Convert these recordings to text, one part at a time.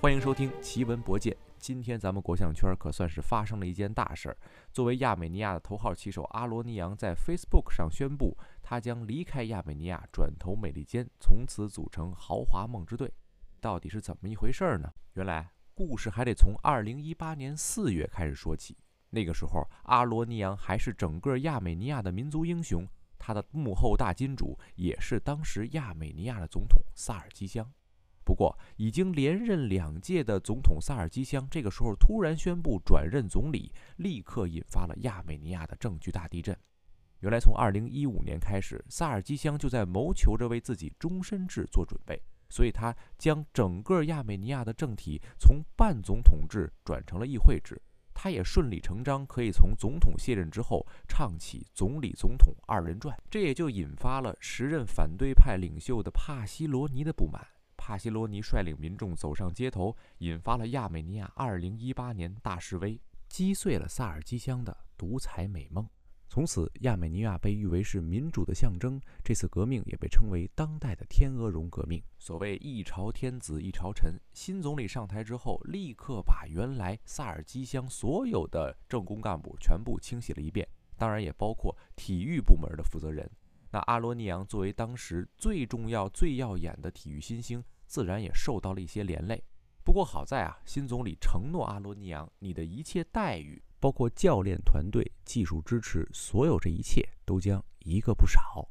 欢迎收听奇闻博见。今天咱们国象圈可算是发生了一件大事儿。作为亚美尼亚的头号棋手阿罗尼扬在 Facebook 上宣布，他将离开亚美尼亚，转投美利坚，从此组成豪华梦之队。到底是怎么一回事儿呢？原来故事还得从2018年4月开始说起。那个时候，阿罗尼扬还是整个亚美尼亚的民族英雄，他的幕后大金主也是当时亚美尼亚的总统萨尔基香。不过，已经连任两届的总统萨尔基香这个时候突然宣布转任总理，立刻引发了亚美尼亚的政局大地震。原来，从2015年开始，萨尔基香就在谋求着为自己终身制做准备，所以他将整个亚美尼亚的政体从半总统制转成了议会制。他也顺理成章可以从总统卸任之后唱起总理总统二人转，这也就引发了时任反对派领袖的帕西罗尼的不满。帕西罗尼率领民众走上街头，引发了亚美尼亚2018年大示威，击碎了萨尔基乡的独裁美梦。从此，亚美尼亚被誉为是民主的象征。这次革命也被称为当代的天鹅绒革命。所谓一朝天子一朝臣，新总理上台之后，立刻把原来萨尔基乡所有的政工干部全部清洗了一遍，当然也包括体育部门的负责人。那阿罗尼扬作为当时最重要、最耀眼的体育新星。自然也受到了一些连累，不过好在啊，新总理承诺阿罗尼扬，你的一切待遇，包括教练团队、技术支持，所有这一切都将一个不少。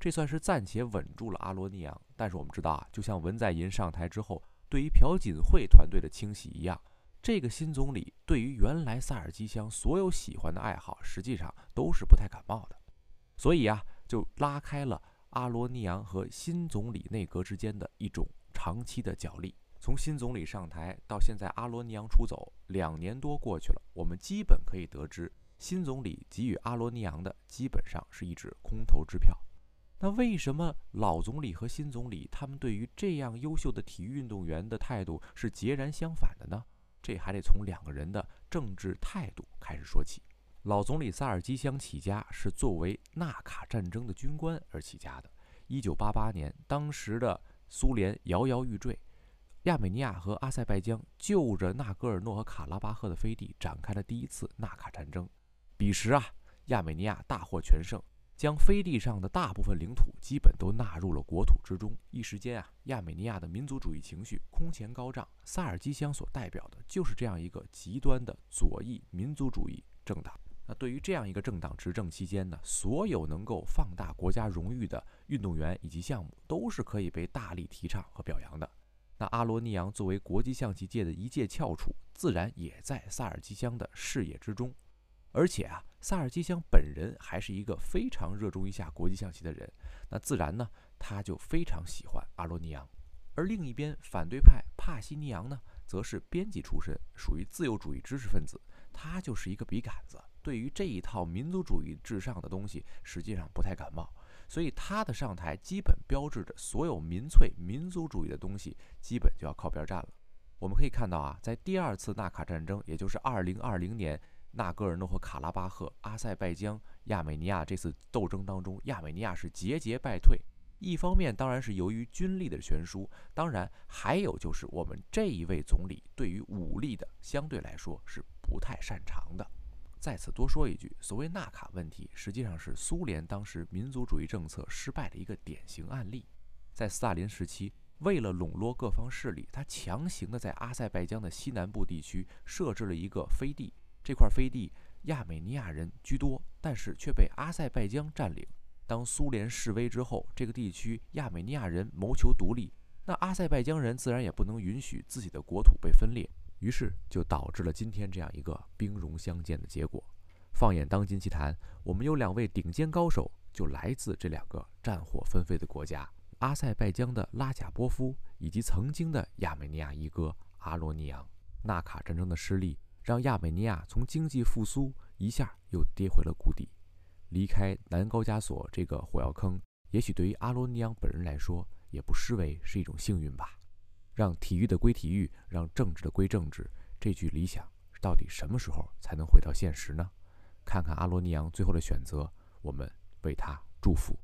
这算是暂且稳住了阿罗尼扬。但是我们知道啊，就像文在寅上台之后，对于朴槿惠团队的清洗一样，这个新总理对于原来萨尔基香所有喜欢的爱好，实际上都是不太感冒的，所以啊，就拉开了阿罗尼扬和新总理内阁之间的一种。长期的角力，从新总理上台到现在阿罗尼扬出走，两年多过去了，我们基本可以得知，新总理给予阿罗尼扬的基本上是一纸空头支票。那为什么老总理和新总理他们对于这样优秀的体育运动员的态度是截然相反的呢？这还得从两个人的政治态度开始说起。老总理萨尔基香起家是作为纳卡战争的军官而起家的。一九八八年，当时的苏联摇摇欲坠，亚美尼亚和阿塞拜疆就着纳戈尔诺和卡拉巴赫的飞地展开了第一次纳卡战争。彼时啊，亚美尼亚大获全胜，将飞地上的大部分领土基本都纳入了国土之中。一时间啊，亚美尼亚的民族主义情绪空前高涨。萨尔基乡所代表的就是这样一个极端的左翼民族主义政党。那对于这样一个政党执政期间呢，所有能够放大国家荣誉的运动员以及项目都是可以被大力提倡和表扬的。那阿罗尼扬作为国际象棋界的一介翘楚，自然也在萨尔基香的视野之中。而且啊，萨尔基香本人还是一个非常热衷一下国际象棋的人，那自然呢，他就非常喜欢阿罗尼扬。而另一边反对派帕西尼扬呢，则是编辑出身，属于自由主义知识分子，他就是一个笔杆子。对于这一套民族主义至上的东西，实际上不太感冒，所以他的上台基本标志着所有民粹民族主义的东西基本就要靠边站了。我们可以看到啊，在第二次纳卡战争，也就是2020年纳戈尔诺和卡拉巴赫、阿塞拜疆、亚美尼亚这次斗争当中，亚美尼亚是节节败退。一方面当然是由于军力的悬殊，当然还有就是我们这一位总理对于武力的相对来说是不太擅长的。再次多说一句，所谓纳卡问题，实际上是苏联当时民族主义政策失败的一个典型案例。在斯大林时期，为了笼络各方势力，他强行的在阿塞拜疆的西南部地区设置了一个飞地。这块飞地亚美尼亚人居多，但是却被阿塞拜疆占领。当苏联示威之后，这个地区亚美尼亚人谋求独立，那阿塞拜疆人自然也不能允许自己的国土被分裂。于是就导致了今天这样一个兵戎相见的结果。放眼当今棋坛，我们有两位顶尖高手，就来自这两个战火纷飞的国家：阿塞拜疆的拉贾波夫，以及曾经的亚美尼亚一哥阿罗尼扬。纳卡战争的失利，让亚美尼亚从经济复苏一下又跌回了谷底。离开南高加索这个火药坑，也许对于阿罗尼扬本人来说，也不失为是一种幸运吧。让体育的归体育，让政治的归政治，这句理想到底什么时候才能回到现实呢？看看阿罗尼扬最后的选择，我们为他祝福。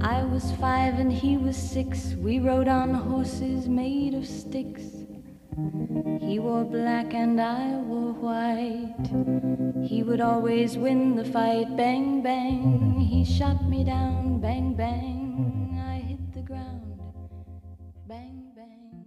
I was five and he was six. We rode on horses made of sticks. He wore black and I wore white. He would always win the fight. Bang, bang. He shot me down. Bang, bang. I hit the ground. Bang, bang.